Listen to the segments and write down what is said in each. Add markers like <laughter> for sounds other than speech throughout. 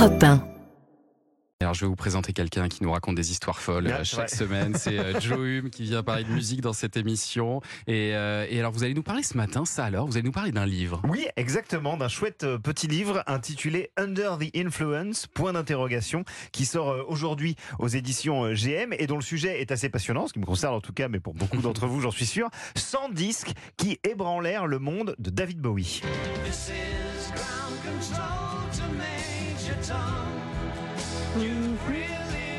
Europe 1. Alors, je vais vous présenter quelqu'un qui nous raconte des histoires folles Ah, euh, chaque semaine. C'est euh, <laughs> Joe Hume qui vient parler de musique dans cette émission. Et, euh, et alors, vous allez nous parler ce matin, ça alors, vous allez nous parler d'un livre. Oui, exactement, d'un chouette petit livre intitulé Under the Influence, point d'interrogation, qui sort aujourd'hui aux éditions GM et dont le sujet est assez passionnant, ce qui me concerne en tout cas, mais pour beaucoup <laughs> d'entre vous, j'en suis sûr. 100 disques qui ébranlèrent le monde de David Bowie. This is ground control to Major Tom. You've really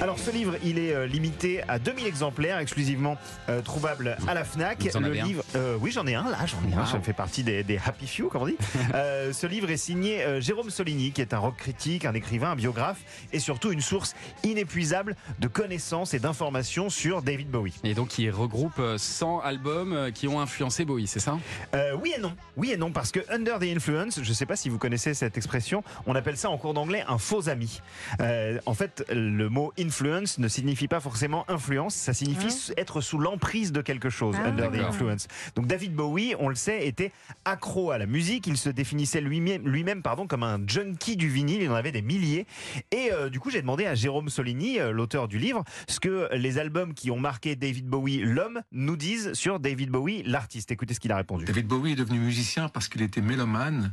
Alors ce livre, il est euh, limité à 2000 exemplaires, exclusivement euh, trouvable à la Fnac. Vous en le avez livre, euh, oui j'en ai un là, j'en ai un, Wow. ça fait partie des, des happy few comme on dit. <laughs> Ce livre est signé Jérôme Soligny, qui est un rock critique, un écrivain, un biographe et surtout une source inépuisable de connaissances et d'informations sur David Bowie. Et donc, il regroupe euh, 100 albums qui ont influencé Bowie, c'est ça? Oui et non, oui et non, parce que under the influence, je ne sais pas si vous connaissez cette expression, on appelle ça en cours d'anglais un faux ami. En fait, le mot influence ne signifie pas forcément influence, ça signifie s- être sous l'emprise de quelque chose. Ah. under the influence. Donc David Bowie, on le sait, était accro à la musique. Il se définissait lui-même, lui-même, pardon, comme un junkie du vinyle. Il en avait des milliers. Et euh, du coup, j'ai demandé à Jérôme Soligny, euh, l'auteur du livre, ce que les albums qui ont marqué David Bowie, l'homme, nous disent sur David Bowie, l'artiste. Écoutez ce qu'il a répondu. David Bowie est devenu musicien parce qu'il était mélomane.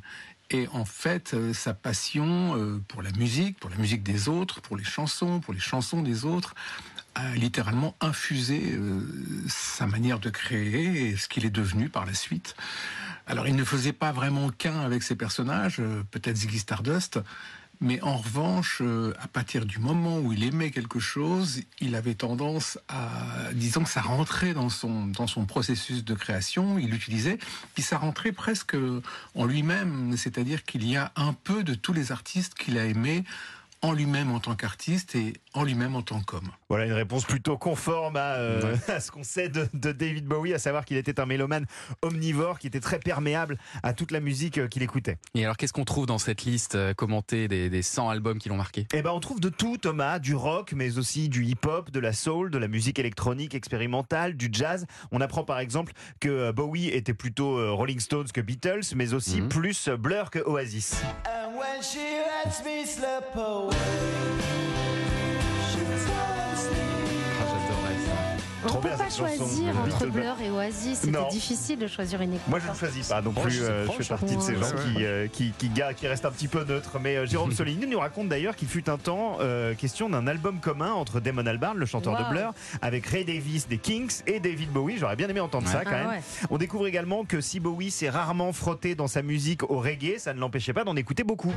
Et en fait, euh, sa passion euh, pour la musique, pour la musique des autres, pour les chansons, pour les chansons des autres, a littéralement infusé euh, sa manière de créer et ce qu'il est devenu par la suite. Alors, il ne faisait pas vraiment qu'un avec ses personnages, peut-être Ziggy Stardust, mais en revanche, euh, à partir du moment où il aimait quelque chose, il avait tendance à, disons que ça rentrait dans son, dans son processus de création, il l'utilisait, puis ça rentrait presque en lui-même, c'est-à-dire qu'il y a un peu de tous les artistes qu'il a aimés en lui-même en tant qu'artiste et en lui-même en tant qu'homme. Voilà une réponse plutôt conforme à, euh, <laughs> à ce qu'on sait de, de David Bowie, à savoir qu'il était un mélomane omnivore qui était très perméable à toute la musique euh, qu'il écoutait. Et alors, qu'est-ce qu'on trouve dans cette liste euh, commentée des, des 100 albums qui l'ont marqué? Eh ben, on trouve de tout, Thomas, du rock, mais aussi du hip-hop, de la soul, de la musique électronique expérimentale, du jazz. On apprend par exemple que Bowie était plutôt Rolling Stones que Beatles, mais aussi Mhm. plus Blur que Oasis. And when she lets me slip away, Trop peut bien pas cette chanson choisir entre. Blur et Oasis. C'était difficile de choisir une équipe. Moi, je ne choisis pas non Proche, plus. euh, je fais partie de ces gens Ouais, qui, euh, qui, qui, ga- qui restent un petit peu neutres. Mais euh, Jérôme <laughs> Soligny nous raconte d'ailleurs qu'il fut un temps euh, question d'un album commun entre Damon Albarn, le chanteur de. Blur, avec Ray Davis des Kings et David Bowie. J'aurais bien aimé entendre Ouais. ça quand Ah même. ouais. On découvre également que si Bowie s'est rarement frotté dans sa musique au reggae, ça ne l'empêchait pas d'en écouter beaucoup.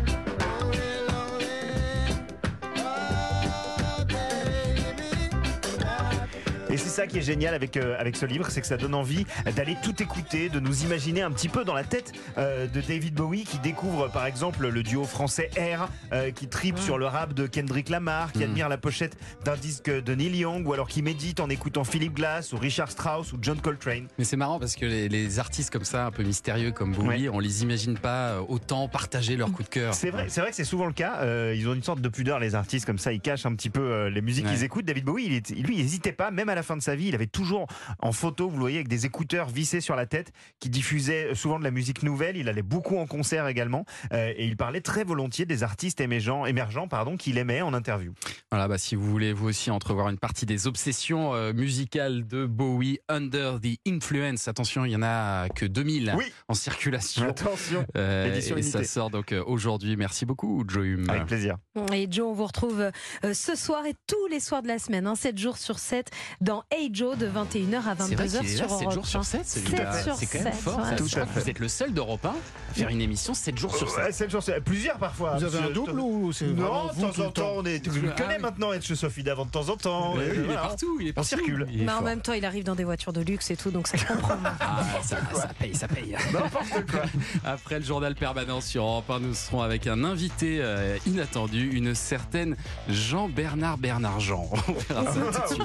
C'est ça qui est génial avec, euh, avec ce livre, c'est que ça donne envie d'aller tout écouter, de nous imaginer un petit peu dans la tête euh, de David Bowie qui découvre par exemple le duo français R, euh, qui tripe sur le rap de Kendrick Lamar, qui Mm. admire la pochette d'un disque de Neil Young, ou alors qui médite en écoutant Philip Glass ou Richard Strauss ou John Coltrane. Mais c'est marrant parce que les, les artistes comme ça, un peu mystérieux comme Bowie, on les imagine pas autant partager leur coup de cœur. C'est vrai, c'est vrai que c'est souvent le cas. Ils ont une sorte de pudeur, les artistes, comme ça, ils cachent un petit peu les musiques Ouais. qu'ils écoutent. David Bowie, il est- lui, il n'hésitait pas, même à la fin de sa vie, il avait toujours en photo, vous le voyez, avec des écouteurs vissés sur la tête, qui diffusaient souvent de la musique nouvelle. Il allait beaucoup en concert également, euh, et il parlait très volontiers des artistes émergents, émergents, pardon, qu'il aimait en interview. Voilà, bah, si vous voulez vous aussi entrevoir une partie des obsessions euh, musicales de Bowie, Under the Influence, attention, il y en a que 2000 Oui. en circulation. Attention, Euh, Édition et ça sort donc euh, aujourd'hui. Merci beaucoup, Joe Hume. avec plaisir. Et Joe, on vous retrouve ce soir et tous les soirs de la semaine, hein, 7 jours sur 7, dans Hey Joe de 21h à C'est vrai 22h qu'il est sur là 7 Europe jours sur 1. 7, c'est 7 sur c'est quand même 7, fort. ouais. Tout Je crois à fait. Vous êtes le seul d'Europe 1 à faire une émission 7 jours sur 7. Ouais, sept jours, c'est- plusieurs parfois. Vous avez un double ou c'est Non, vraiment de vous temps tout en temps, on est. Tu le connais oui. maintenant être chez Sophie d'avant de temps en temps. Oui, il est partout, il est partout. circule. Il est Mais en même temps, il arrive dans des voitures de luxe et tout, donc ça <laughs> comprend. Ah, ça, ça paye, ça paye. <laughs> N'importe quoi. Après le journal permanent sur Europe 1, nous serons avec un invité euh, inattendu, une certaine Jean-Bernard Bernard Jean. On verra ça tout de suite.